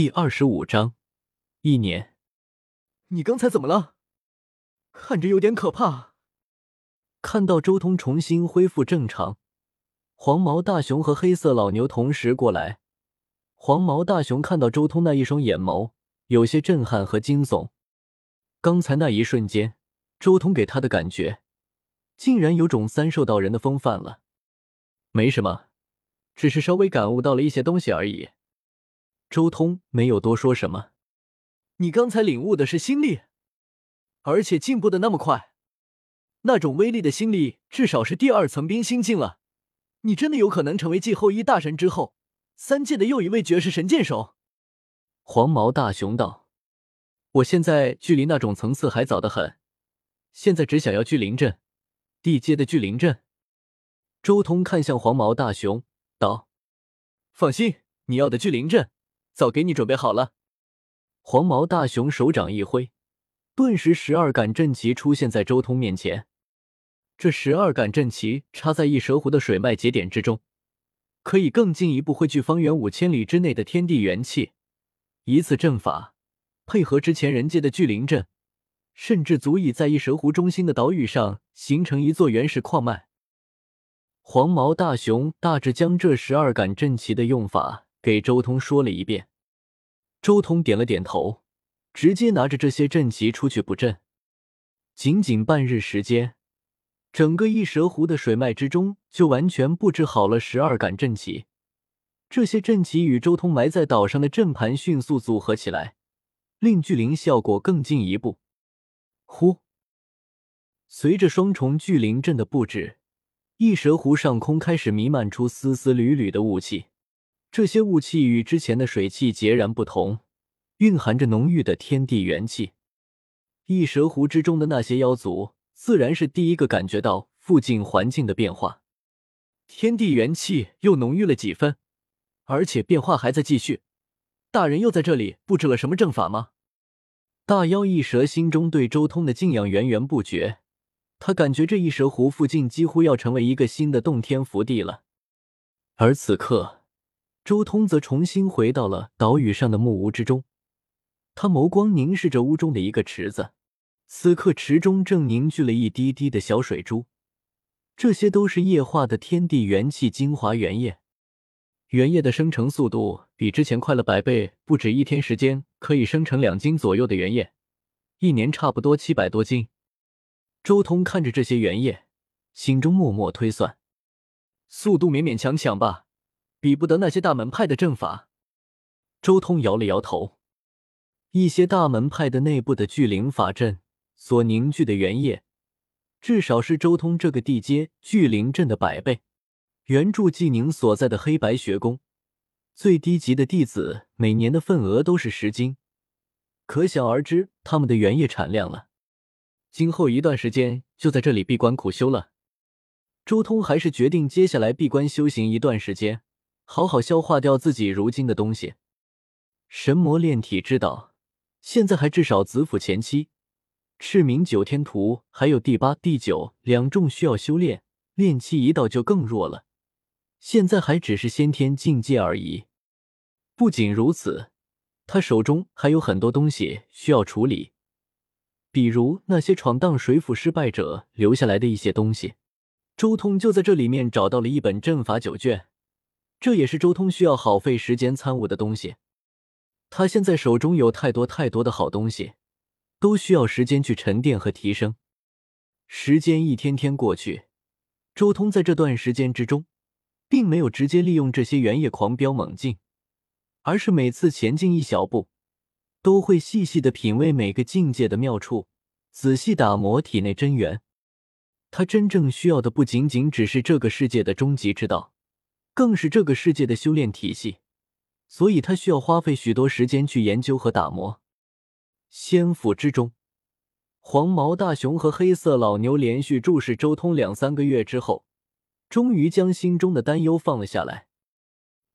第二十五章，一年。你刚才怎么了？看着有点可怕。看到周通重新恢复正常，黄毛大熊和黑色老牛同时过来。黄毛大熊看到周通那一双眼眸，有些震撼和惊悚。刚才那一瞬间，周通给他的感觉，竟然有种三兽道人的风范了。没什么，只是稍微感悟到了一些东西而已。周通没有多说什么。你刚才领悟的是心力，而且进步的那么快，那种威力的心力至少是第二层冰心境了。你真的有可能成为继后羿大神之后三界的又一位绝世神剑手。黄毛大熊道：“我现在距离那种层次还早得很，现在只想要聚灵阵，地阶的聚灵阵。”周通看向黄毛大熊道：“放心，你要的聚灵阵。”早给你准备好了。黄毛大熊手掌一挥，顿时十二杆阵旗出现在周通面前。这十二杆阵旗插在一蛇湖的水脉节点之中，可以更进一步汇聚方圆五千里之内的天地元气。一次阵法配合之前人界的聚灵阵，甚至足以在一蛇湖中心的岛屿上形成一座原始矿脉。黄毛大熊大致将这十二杆阵旗的用法给周通说了一遍。周通点了点头，直接拿着这些阵旗出去布阵。仅仅半日时间，整个异蛇湖的水脉之中就完全布置好了十二杆阵旗。这些阵旗与周通埋在岛上的阵盘迅速组合起来，令聚灵效果更进一步。呼！随着双重聚灵阵的布置，异蛇湖上空开始弥漫出丝丝缕缕的雾气。这些雾气与之前的水汽截然不同，蕴含着浓郁的天地元气。异蛇湖之中的那些妖族自然是第一个感觉到附近环境的变化，天地元气又浓郁了几分，而且变化还在继续。大人又在这里布置了什么阵法吗？大妖异蛇心中对周通的敬仰源源不绝，他感觉这异蛇湖附近几乎要成为一个新的洞天福地了。而此刻。周通则重新回到了岛屿上的木屋之中，他眸光凝视着屋中的一个池子，此刻池中正凝聚了一滴滴的小水珠，这些都是液化的天地元气精华原液，原液的生成速度比之前快了百倍，不止一天时间可以生成两斤左右的原液，一年差不多七百多斤。周通看着这些原液，心中默默推算，速度勉勉强强吧。比不得那些大门派的阵法。周通摇了摇头，一些大门派的内部的聚灵法阵所凝聚的元液，至少是周通这个地阶聚灵阵的百倍。原著纪宁所在的黑白学宫，最低级的弟子每年的份额都是十斤，可想而知他们的原液产量了。今后一段时间就在这里闭关苦修了。周通还是决定接下来闭关修行一段时间。好好消化掉自己如今的东西。神魔炼体之道，现在还至少子府前期，赤明九天图还有第八、第九两重需要修炼，炼气一道就更弱了。现在还只是先天境界而已。不仅如此，他手中还有很多东西需要处理，比如那些闯荡水府失败者留下来的一些东西。周通就在这里面找到了一本阵法九卷。这也是周通需要耗费时间参悟的东西。他现在手中有太多太多的好东西，都需要时间去沉淀和提升。时间一天天过去，周通在这段时间之中，并没有直接利用这些原野狂飙猛进，而是每次前进一小步，都会细细的品味每个境界的妙处，仔细打磨体内真元。他真正需要的不仅仅只是这个世界的终极之道。更是这个世界的修炼体系，所以他需要花费许多时间去研究和打磨。仙府之中，黄毛大熊和黑色老牛连续注视周通两三个月之后，终于将心中的担忧放了下来。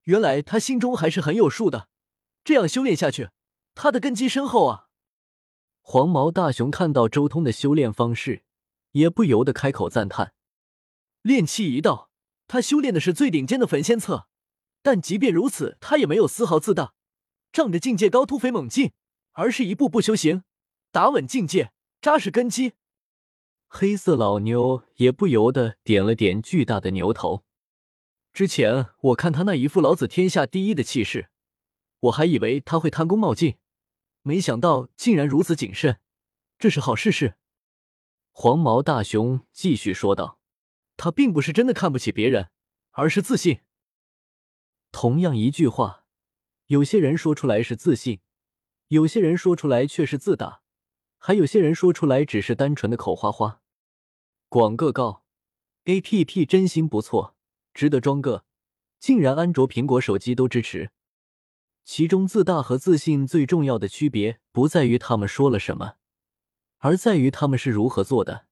原来他心中还是很有数的，这样修炼下去，他的根基深厚啊！黄毛大熊看到周通的修炼方式，也不由得开口赞叹：“炼气一道。”他修炼的是最顶尖的焚仙策，但即便如此，他也没有丝毫自大，仗着境界高突飞猛进，而是一步步修行，打稳境界，扎实根基。黑色老妞也不由得点了点巨大的牛头。之前我看他那一副老子天下第一的气势，我还以为他会贪功冒进，没想到竟然如此谨慎，这是好事事。黄毛大熊继续说道：“他并不是真的看不起别人，而是自信。同样一句话，有些人说出来是自信，有些人说出来却是自大，还有些人说出来只是单纯的口花花。”广个告，A P P 真心不错，值得装个。竟然安卓、苹果手机都支持。其中自大和自信最重要的区别，不在于他们说了什么，而在于他们是如何做的。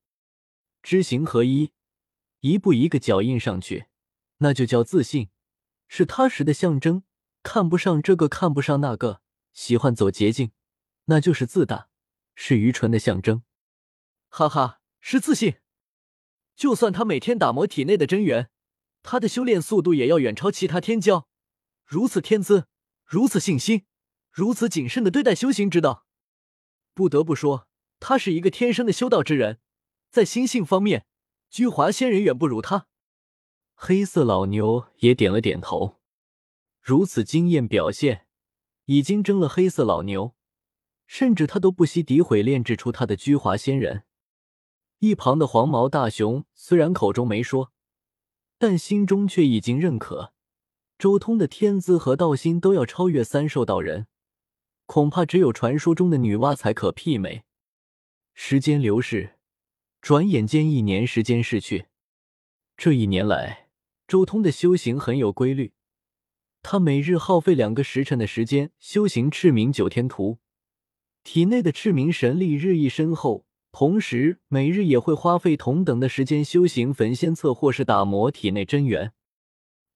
知行合一，一步一个脚印上去，那就叫自信，是踏实的象征。看不上这个，看不上那个，喜欢走捷径，那就是自大，是愚蠢的象征。哈哈，是自信。就算他每天打磨体内的真元，他的修炼速度也要远超其他天骄。如此天资，如此信心，如此谨慎的对待修行之道，不得不说，他是一个天生的修道之人。在心性方面，居华仙人远不如他。黑色老牛也点了点头。如此惊艳表现，已经争了黑色老牛，甚至他都不惜诋毁炼制出他的居华仙人。一旁的黄毛大熊虽然口中没说，但心中却已经认可。周通的天资和道心都要超越三兽道人，恐怕只有传说中的女娲才可媲美。时间流逝，转眼间一年时间逝去。这一年来，周通的修行很有规律，他每日耗费两个时辰的时间修行赤明九天图，体内的赤明神力日益深厚。同时，每日也会花费同等的时间修行焚仙册或是打磨体内真元。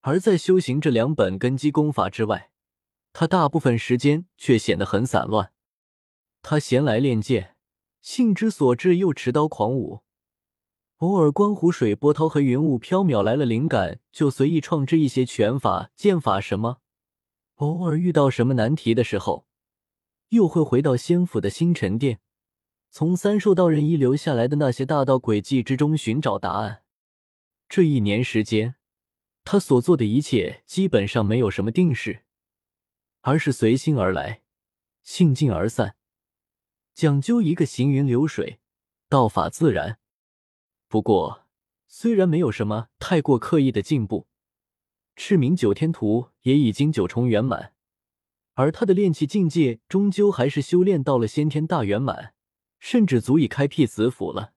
而在修行这两本根基功法之外，他大部分时间却显得很散乱。他闲来练剑，兴之所至又持刀狂舞，偶尔观湖水波涛和云雾飘渺来了灵感，就随意创制一些拳法、剑法什么。偶尔遇到什么难题的时候，又会回到仙府的星辰殿。从三兽道人遗留下来的那些大道轨迹之中寻找答案。这一年时间，他所做的一切基本上没有什么定式，而是随心而来，兴尽而散，讲究一个行云流水，道法自然。不过，虽然没有什么太过刻意的进步，赤明九天图也已经九重圆满，而他的炼气境界终究还是修炼到了先天大圆满。甚至足以开辟子府了。